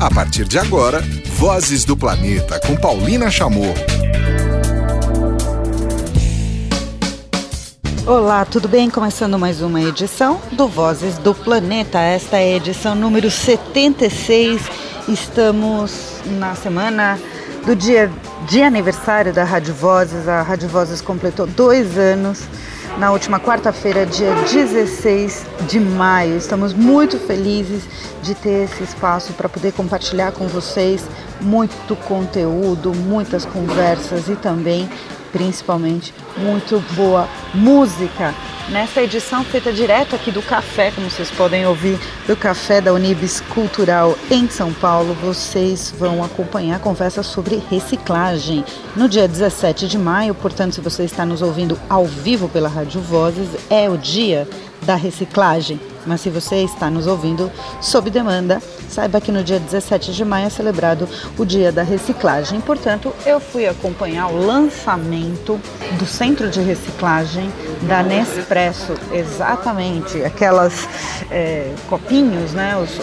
A partir de agora, Vozes do Planeta com Paulina Chamorro. Olá, tudo bem? Começando mais uma edição do Vozes do Planeta. Esta é a edição número 76. Estamos na semana do dia de aniversário da Rádio Vozes. A Rádio Vozes completou dois anos na última quarta-feira, dia 16 de maio. Estamos muito felizes de ter esse espaço para poder compartilhar com vocês muito conteúdo, muitas conversas e também, principalmente, muito boa música nessa edição feita direto aqui do café, como vocês podem ouvir, do café da Unibis Cultural em São Paulo. Vocês vão acompanhar a conversa sobre reciclagem no dia 17 de maio. Portanto, se você está nos ouvindo ao vivo pela Rádio Vozes, é o dia da reciclagem. Mas se você está nos ouvindo sob demanda, saiba que no dia 17 de maio é celebrado o Dia da Reciclagem. Portanto, eu fui acompanhar o lançamento do Centro de Reciclagem da Nespresso, exatamente aquelas é, copinhos, né, os,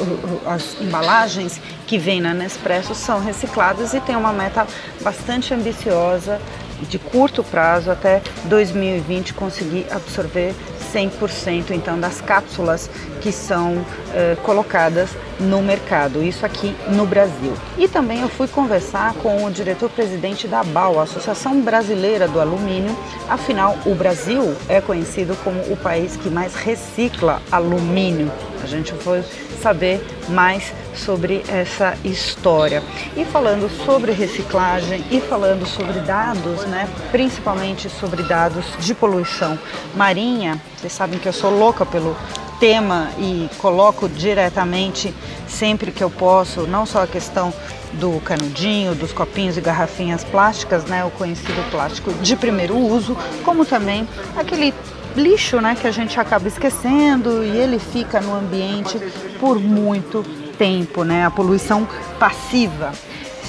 as embalagens que vêm na Nespresso são recicladas e tem uma meta bastante ambiciosa de curto prazo até 2020 conseguir absorver 100% então das cápsulas que são uh, colocadas no mercado, isso aqui no Brasil. E também eu fui conversar com o diretor-presidente da BAL, a Associação Brasileira do Alumínio. Afinal, o Brasil é conhecido como o país que mais recicla alumínio. A gente foi saber mais sobre essa história. E falando sobre reciclagem e falando sobre dados, né, principalmente sobre dados de poluição marinha, vocês sabem que eu sou louca pelo tema e coloco diretamente sempre que eu posso, não só a questão do canudinho, dos copinhos e garrafinhas plásticas, né, o conhecido plástico de primeiro uso, como também aquele lixo, né, que a gente acaba esquecendo e ele fica no ambiente por muito tempo, né, a poluição passiva.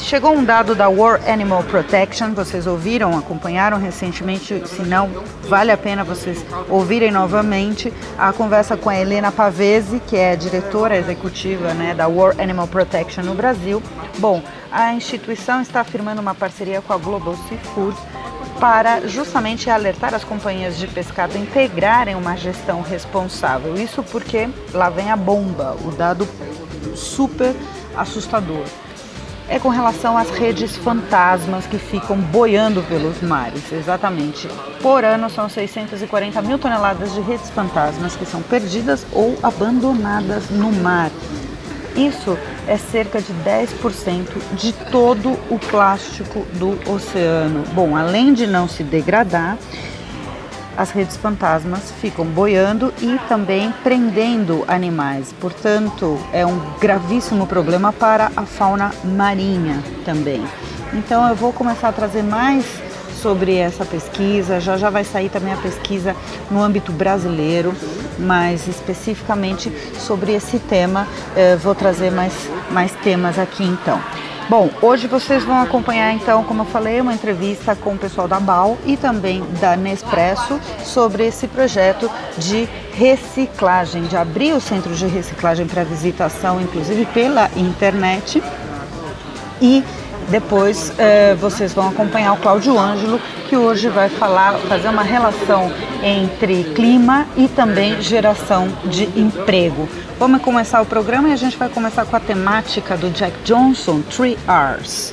Chegou um dado da World Animal Protection, vocês ouviram, acompanharam recentemente, se não, vale a pena vocês ouvirem novamente a conversa com a Helena Pavese, que é diretora executiva né, da World Animal Protection no Brasil. Bom, a instituição está firmando uma parceria com a Global Seafood para justamente alertar as companhias de pescado a integrarem uma gestão responsável. Isso porque lá vem a bomba, o dado super assustador. É com relação às redes fantasmas que ficam boiando pelos mares, exatamente. Por ano são 640 mil toneladas de redes fantasmas que são perdidas ou abandonadas no mar. Isso é cerca de 10% de todo o plástico do oceano. Bom, além de não se degradar, as redes fantasmas ficam boiando e também prendendo animais. Portanto, é um gravíssimo problema para a fauna marinha também. Então, eu vou começar a trazer mais sobre essa pesquisa. Já já vai sair também a pesquisa no âmbito brasileiro, mas especificamente sobre esse tema. Eh, vou trazer mais, mais temas aqui então. Bom, hoje vocês vão acompanhar então, como eu falei, uma entrevista com o pessoal da BAL e também da Nespresso sobre esse projeto de reciclagem, de abrir o centro de reciclagem para visitação, inclusive pela internet. E depois eh, vocês vão acompanhar o Cláudio Ângelo, que hoje vai falar, fazer uma relação entre clima e também geração de emprego. Vamos começar o programa e a gente vai começar com a temática do Jack Johnson, Three R's.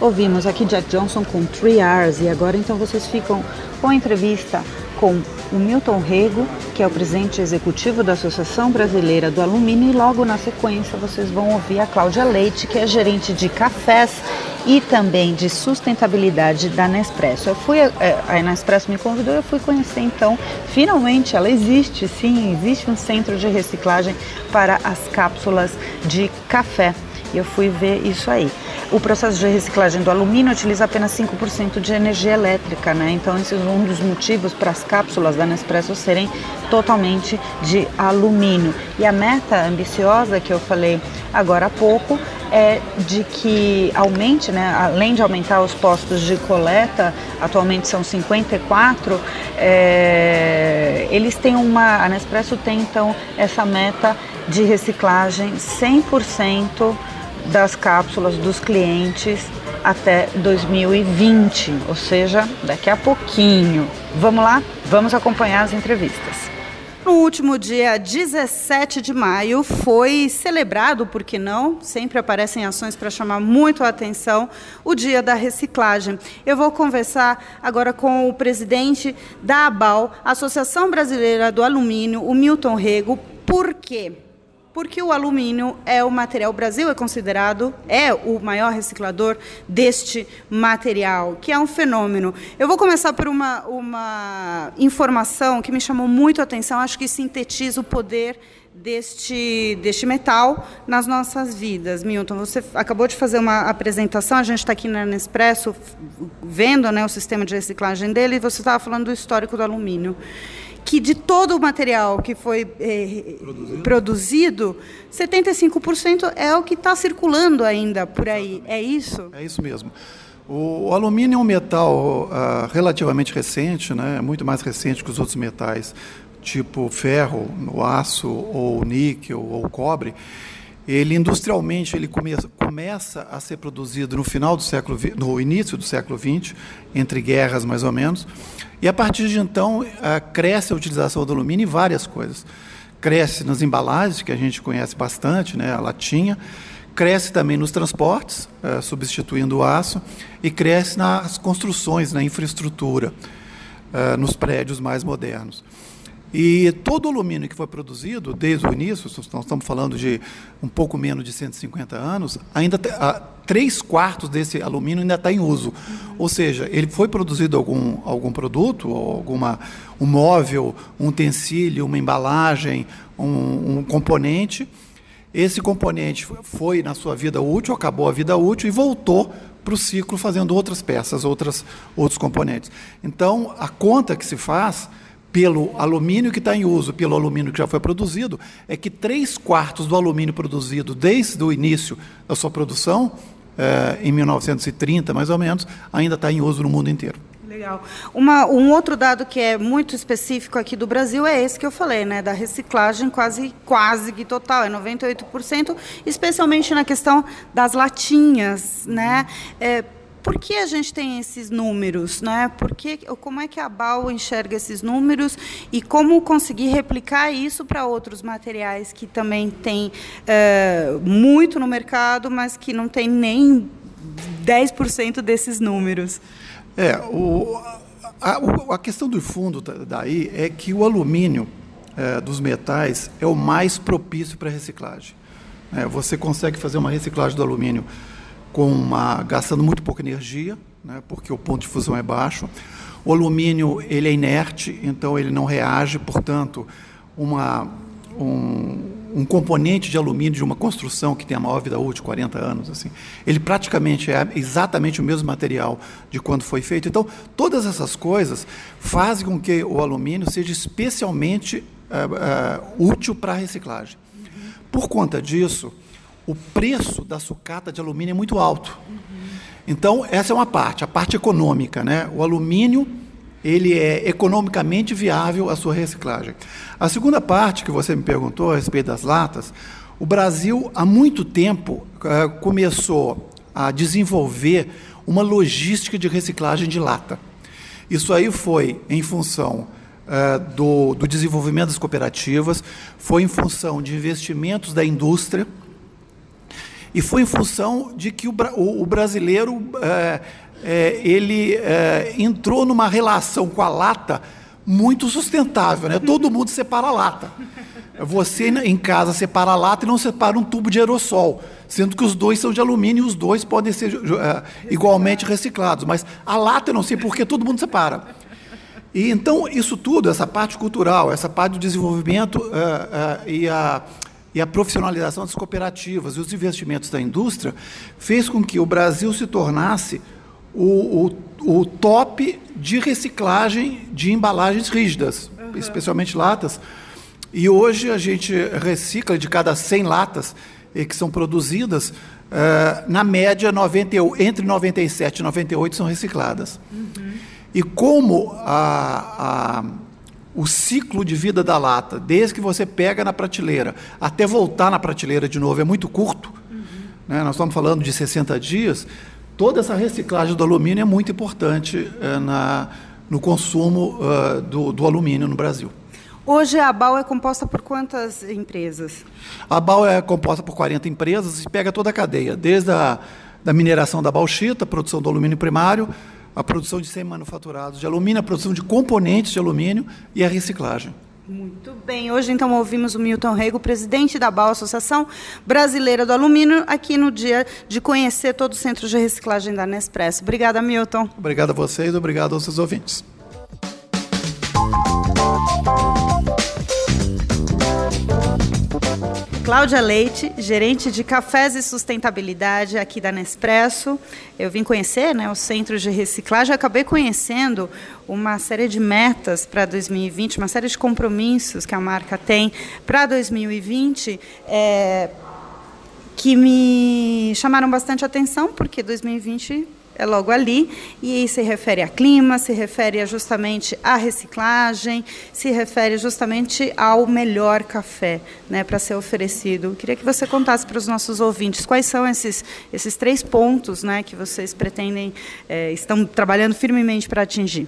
Ouvimos aqui Jack Johnson com Three R's e agora então vocês ficam com a entrevista com o Milton Rego, que é o presidente executivo da Associação Brasileira do Alumínio, e logo na sequência vocês vão ouvir a Cláudia Leite, que é gerente de cafés e também de sustentabilidade da Nespresso. Eu fui, é, a Nespresso me convidou, eu fui conhecer então, finalmente ela existe, sim, existe um centro de reciclagem para as cápsulas de café. Eu fui ver isso aí. O processo de reciclagem do alumínio utiliza apenas 5% de energia elétrica, né? Então esse é um dos motivos para as cápsulas da Nespresso serem totalmente de alumínio. E a meta ambiciosa que eu falei agora há pouco é de que aumente, né, além de aumentar os postos de coleta, atualmente são 54, é, eles têm uma, a Nespresso tem então essa meta de reciclagem 100% das cápsulas dos clientes até 2020, ou seja, daqui a pouquinho. Vamos lá? Vamos acompanhar as entrevistas. No último dia 17 de maio foi celebrado, por que não? Sempre aparecem ações para chamar muito a atenção, o Dia da Reciclagem. Eu vou conversar agora com o presidente da ABAL, Associação Brasileira do Alumínio, o Milton Rego. Por quê? Porque o alumínio é o material, o Brasil é considerado, é o maior reciclador deste material, que é um fenômeno. Eu vou começar por uma, uma informação que me chamou muito a atenção, acho que sintetiza o poder deste, deste metal nas nossas vidas. Milton, você acabou de fazer uma apresentação, a gente está aqui na Nespresso vendo né, o sistema de reciclagem dele, e você estava falando do histórico do alumínio que de todo o material que foi eh, produzido. produzido, 75% é o que está circulando ainda por aí. É isso? É isso mesmo. O, alumínio é um metal uh, relativamente recente, né? muito mais recente que os outros metais, tipo ferro, aço, ou níquel, ou cobre. Ele industrialmente ele come, começa a ser produzido no final do século no início do século XX, entre guerras mais ou menos. E a partir de então, cresce a utilização do alumínio em várias coisas. Cresce nas embalagens, que a gente conhece bastante, né, a latinha, cresce também nos transportes, é, substituindo o aço, e cresce nas construções, na infraestrutura, é, nos prédios mais modernos. E todo o alumínio que foi produzido desde o início, nós estamos falando de um pouco menos de 150 anos, ainda três quartos desse alumínio ainda está em uso. Ou seja, ele foi produzido algum, algum produto, alguma, um móvel, um utensílio, uma embalagem, um, um componente. Esse componente foi na sua vida útil, acabou a vida útil e voltou para o ciclo fazendo outras peças, outras, outros componentes. Então, a conta que se faz pelo alumínio que está em uso, pelo alumínio que já foi produzido, é que três quartos do alumínio produzido desde o início da sua produção, eh, em 1930 mais ou menos, ainda está em uso no mundo inteiro. Legal. Uma, um outro dado que é muito específico aqui do Brasil é esse que eu falei, né, da reciclagem quase quase que total, é 98%, especialmente na questão das latinhas, né? É, por que a gente tem esses números? Né? Por que, como é que a BAU enxerga esses números e como conseguir replicar isso para outros materiais que também tem é, muito no mercado, mas que não tem nem 10% desses números? É, o, a, a, questão do fundo daí é que o alumínio é, dos metais é o mais propício para reciclagem. É, você consegue fazer uma reciclagem do alumínio com uma, gastando muito pouca energia, né, porque o ponto de fusão é baixo. O alumínio ele é inerte, então ele não reage, portanto, uma, um, um, componente de alumínio de uma construção que tem a maior vida útil, 40 anos, assim, ele praticamente é exatamente o mesmo material de quando foi feito. Então, todas essas coisas fazem com que o alumínio seja especialmente uh, uh, útil para a reciclagem. Por conta disso, o preço da sucata de alumínio é muito alto. Então, essa é uma parte, a parte econômica. Né? O alumínio ele é economicamente viável a sua reciclagem. A segunda parte que você me perguntou a respeito das latas, o Brasil, há muito tempo, eh, começou a desenvolver uma logística de reciclagem de lata. Isso aí foi em função uh, do, do desenvolvimento das cooperativas, foi em função de investimentos da indústria, e foi em função de que o, o, o brasileiro é, é, ele é, entrou numa relação com a lata muito sustentável. Né? Todo mundo separa a lata. Você em casa separa a lata e não separa um tubo de aerossol, sendo que os dois são de alumínio e os dois podem ser igualmente reciclados. Mas a lata eu não sei porque todo mundo separa. E então isso tudo, essa parte cultural, essa parte do desenvolvimento é, é, e a e a profissionalização das cooperativas e os investimentos da indústria fez com que o Brasil se tornasse o, o, o top de reciclagem de embalagens rígidas, uhum. especialmente latas. E hoje a gente recicla de cada 100 latas eh, que são produzidas, eh, na média, 90, entre 97 e 98 são recicladas. Uhum. E como a, a o ciclo de vida da lata, desde que você pega na prateleira até voltar na prateleira de novo, é muito curto. Uhum. né, nós estamos falando de 60 dias, toda essa reciclagem do alumínio é muito importante é, na, no consumo uh, do, do alumínio no Brasil. Hoje a BAL é composta por quantas empresas? A BAL é composta por 40 empresas e pega toda a cadeia, desde a da mineração da bauxita, produção do alumínio primário, a produção de semi-manufaturados de alumínio, a produção de componentes de alumínio e a reciclagem. Muito bem. Hoje, então, ouvimos o Milton Rego, presidente da BAL, Associação Brasileira do Alumínio, aqui no dia de conhecer todo o centro de reciclagem da Nespresso. Obrigada, Milton. Obrigado a vocês, obrigado aos seus ouvintes. Cláudia Leite, gerente de cafés e sustentabilidade aqui da Nespresso. Eu vim conhecer né, o centro de reciclagem, acabei conhecendo uma série de metas para 2020, uma série de compromissos que a marca tem para 2020. É, que me chamaram bastante atenção, porque 2020 é logo ali, e se refere a clima, se refere justamente à reciclagem, se refere justamente ao melhor café né, para ser oferecido. queria que você contasse para os nossos ouvintes quais são esses, esses três pontos né, que vocês pretendem, é, estão trabalhando firmemente para atingir.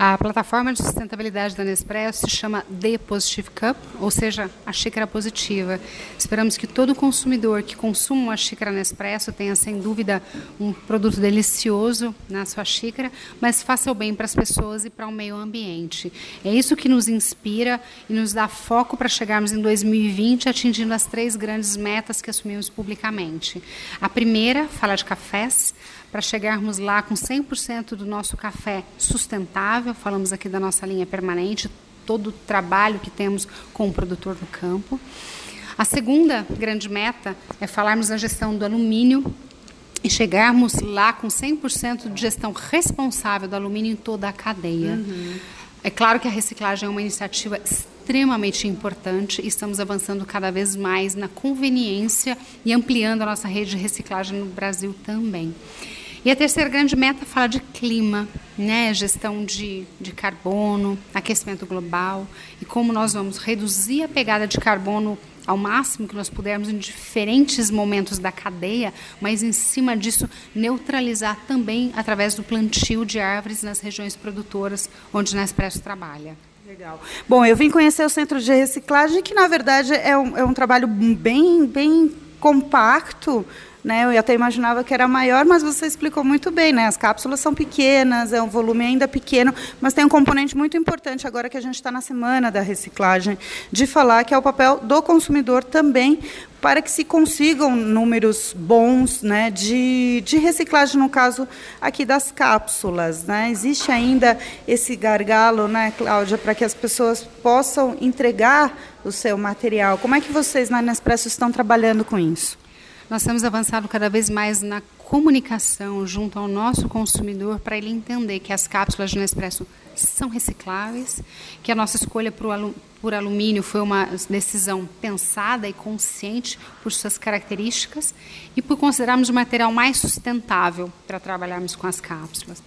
A plataforma de sustentabilidade da Nespresso se chama The Positive Cup, ou seja, a xícara positiva. Esperamos que todo consumidor que consuma uma xícara Nespresso tenha, sem dúvida, um produto delicioso na sua xícara, mas faça o bem para as pessoas e para o meio ambiente. É isso que nos inspira e nos dá foco para chegarmos em 2020 atingindo as três grandes metas que assumimos publicamente. A primeira, falar de cafés para chegarmos lá com 100% do nosso café sustentável. Falamos aqui da nossa linha permanente, todo o trabalho que temos com o produtor no campo. A segunda grande meta é falarmos da gestão do alumínio e chegarmos lá com 100% de gestão responsável do alumínio em toda a cadeia. Uhum. É claro que a reciclagem é uma iniciativa extremamente importante e estamos avançando cada vez mais na conveniência e ampliando a nossa rede de reciclagem no Brasil também. E a terceira grande meta fala de clima, né? gestão de, de carbono, aquecimento global e como nós vamos reduzir a pegada de carbono ao máximo que nós pudermos em diferentes momentos da cadeia, mas em cima disso neutralizar também através do plantio de árvores nas regiões produtoras onde Nespresso trabalha. Legal. Bom, eu vim conhecer o centro de reciclagem, que na verdade é um, é um trabalho bem, bem compacto, né? Eu até imaginava que era maior, mas você explicou muito bem. Né? As cápsulas são pequenas, é um volume ainda pequeno, mas tem um componente muito importante agora que a gente está na semana da reciclagem, de falar que é o papel do consumidor também para que se consigam números bons né, de, de reciclagem, no caso aqui das cápsulas. Né? Existe ainda esse gargalo, né, Cláudia, para que as pessoas possam entregar o seu material. Como é que vocês na Nespresso estão trabalhando com isso? Nós temos avançado cada vez mais na comunicação junto ao nosso consumidor para ele entender que as cápsulas de Nespresso são recicláveis, que a nossa escolha por alumínio foi uma decisão pensada e consciente por suas características e por considerarmos o material mais sustentável para trabalharmos com as cápsulas.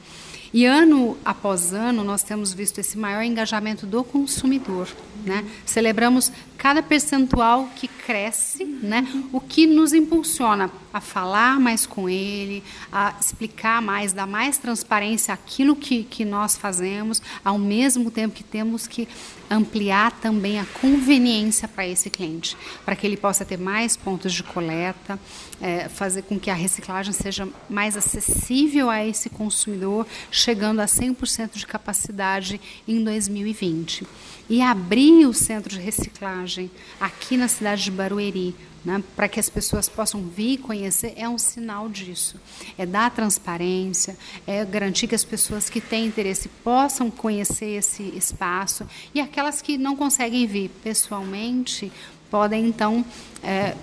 E ano após ano, nós temos visto esse maior engajamento do consumidor. Né? Celebramos cada percentual que cresce, né? o que nos impulsiona a falar mais com ele, a explicar mais, dar mais transparência àquilo que, que nós fazemos, ao mesmo tempo que temos que ampliar também a conveniência para esse cliente, para que ele possa ter mais pontos de coleta, é, fazer com que a reciclagem seja mais acessível a esse consumidor, chegando a 100% de capacidade em 2020. E abrir o centro de reciclagem aqui na cidade de Barueri, né, para que as pessoas possam vir conhecer, é um sinal disso. É dar transparência, é garantir que as pessoas que têm interesse possam conhecer esse espaço e aquelas que não conseguem vir pessoalmente podem então é,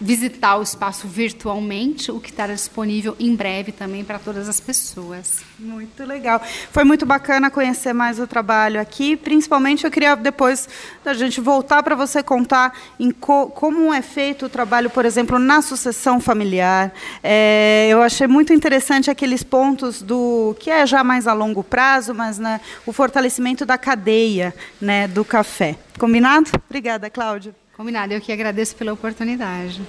visitar o espaço virtualmente, o que estará disponível em breve também para todas as pessoas. Muito legal. Foi muito bacana conhecer mais o trabalho aqui. Principalmente, eu queria depois da gente voltar para você contar co como é feito o trabalho, por exemplo, na sucessão familiar. É, eu achei muito interessante aqueles pontos do que é já mais a longo prazo, mas né, o fortalecimento da cadeia né, do café. Combinado? Obrigada, Cláudia. Combinado, eu que agradeço pela oportunidade.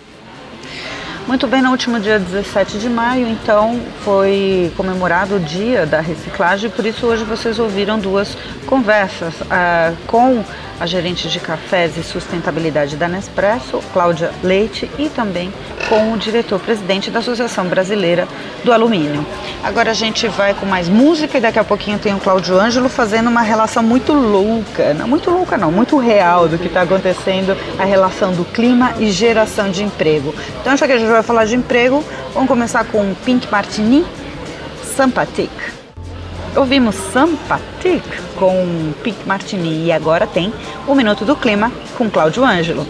Muito bem, no último dia 17 de maio, então, foi comemorado o dia da reciclagem, por isso hoje vocês ouviram duas conversas uh, com a gerente de cafés e sustentabilidade da Nespresso, Cláudia Leite, e também com o diretor-presidente da Associação Brasileira do Alumínio. Agora a gente vai com mais música e daqui a pouquinho tem o Cláudio Ângelo fazendo uma relação muito louca, não muito louca não, muito real do que está acontecendo, a relação do clima e geração de emprego. Então já que a gente vai falar de emprego, vamos começar com Pink Martini, Sampatic. Ouvimos Sampatic com Pink Martini e agora tem o Minuto do Clima com Cláudio Ângelo.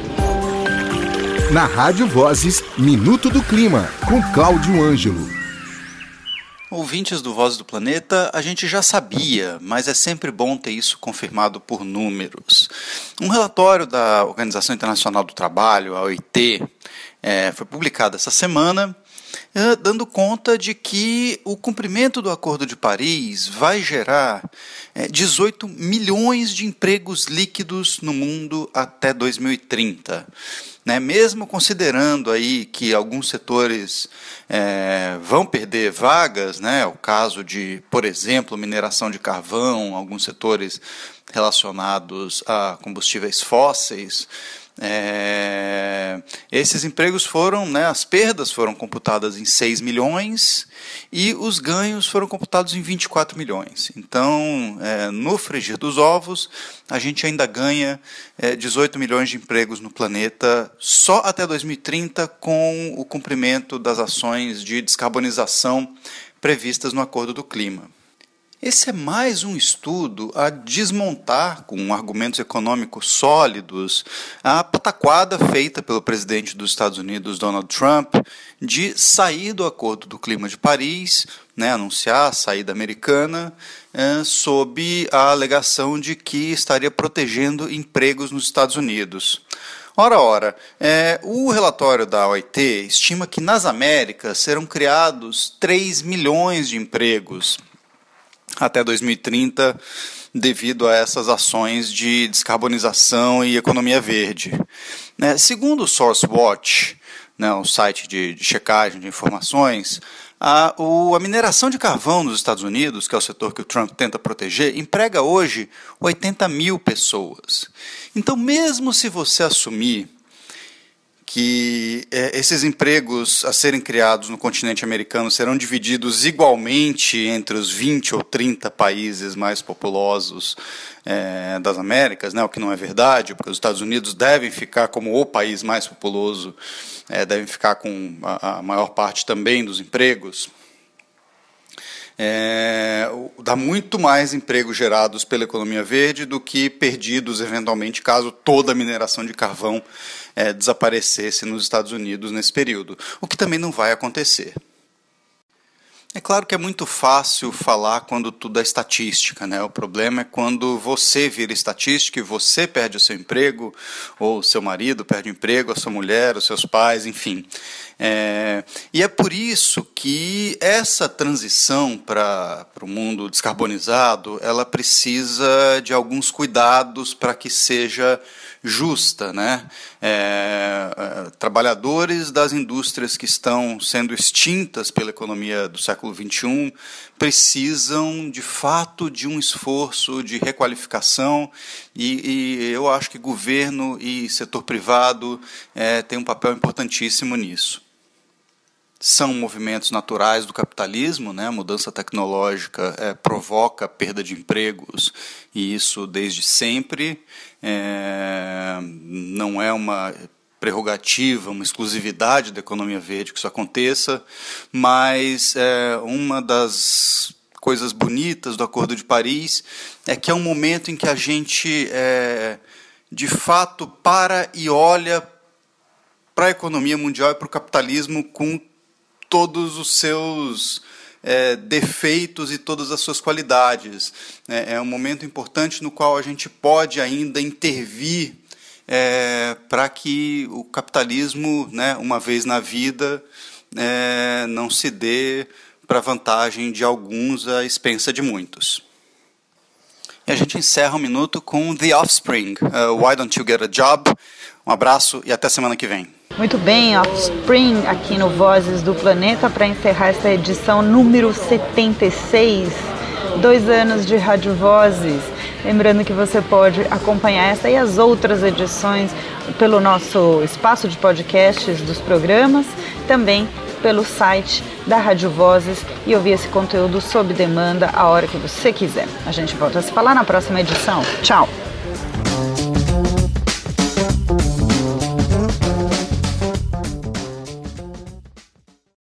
Na Rádio Vozes, Minuto do Clima com Cláudio Ângelo. Ouvintes do Voz do Planeta, a gente já sabia, mas é sempre bom ter isso confirmado por números. Um relatório da Organização Internacional do Trabalho, a OIT, é, foi publicado essa semana dando conta de que o cumprimento do Acordo de Paris vai gerar 18 eh, milhões de empregos líquidos no mundo até 2030. Né? Mesmo considerando aí que alguns setores é, vão perder vagas, né? o caso de, por exemplo, mineração de carvão, alguns setores relacionados a combustíveis fósseis, é, esses empregos foram, né, as perdas foram computadas em 6 milhões e os ganhos foram computados em 24 milhões. Então, é, no frigir dos ovos, a gente ainda ganha é, 18 milhões de empregos no planeta só até 2030 com o cumprimento das ações de descarbonização previstas no Acordo do Clima. Esse é mais um estudo a desmontar, com argumentos econômicos sólidos, a pataquada feita pelo presidente dos Estados Unidos, Donald Trump, de sair do Acordo do Clima de Paris, né, anunciar a saída americana, é, sob a alegação de que estaria protegendo empregos nos Estados Unidos. Ora, ora, é, o relatório da OIT estima que nas Américas serão criados 3 milhões de empregos até 2030 devido a essas ações de descarbonização e economia verde. Né, segundo o SourceWatch, né, um site de, de checagem de informações, a, o, a mineração de carvão nos Estados Unidos, que é o setor que o Trump tenta proteger, emprega hoje 80 mil pessoas. Então, mesmo se você assumir que é, esses empregos a serem criados no continente americano serão divididos igualmente entre os 20 ou 30 países mais populosos é, das Américas, né, o que não é verdade, porque os Estados Unidos devem ficar como o país mais populoso, é, devem ficar com a, a maior parte também dos empregos. É, dá muito mais empregos gerados pela economia verde do que perdidos eventualmente caso toda a mineração de carvão é, desaparecesse nos Estados Unidos nesse período, o que também não vai acontecer. É claro que é muito fácil falar quando tudo é estatística, né? O problema é quando você vira estatística e você perde o seu emprego, ou seu marido perde o emprego, a sua mulher, os seus pais, enfim. É, e é por isso que essa transição para o mundo descarbonizado, ela precisa de alguns cuidados para que seja justa. Né? É, é, trabalhadores das indústrias que estão sendo extintas pela economia do século XXI precisam, de fato, de um esforço de requalificação e, e eu acho que governo e setor privado é, têm um papel importantíssimo nisso são movimentos naturais do capitalismo, né? a mudança tecnológica é, provoca perda de empregos, e isso desde sempre. É, não é uma prerrogativa, uma exclusividade da economia verde que isso aconteça, mas é, uma das coisas bonitas do Acordo de Paris é que é um momento em que a gente, é, de fato, para e olha para a economia mundial e para o capitalismo com todos os seus é, defeitos e todas as suas qualidades. É, é, um momento importante no qual a gente pode ainda intervir é, para que o capitalismo, né, uma vez na vida, é, não se dê para vantagem de alguns à expensa de muitos. E a gente encerra um minuto com The Offspring, uh, Why Don't You Get a Job? Um abraço e até semana que vem. Muito bem, Offspring aqui no Vozes do Planeta para encerrar esta edição número 76. Dois anos de Rádio Vozes. Lembrando que você pode acompanhar esta e as outras edições pelo nosso espaço de podcasts dos programas, também pelo site da Rádio Vozes e ouvir esse conteúdo sob demanda a hora que você quiser. A gente volta a se falar na próxima edição. Tchau!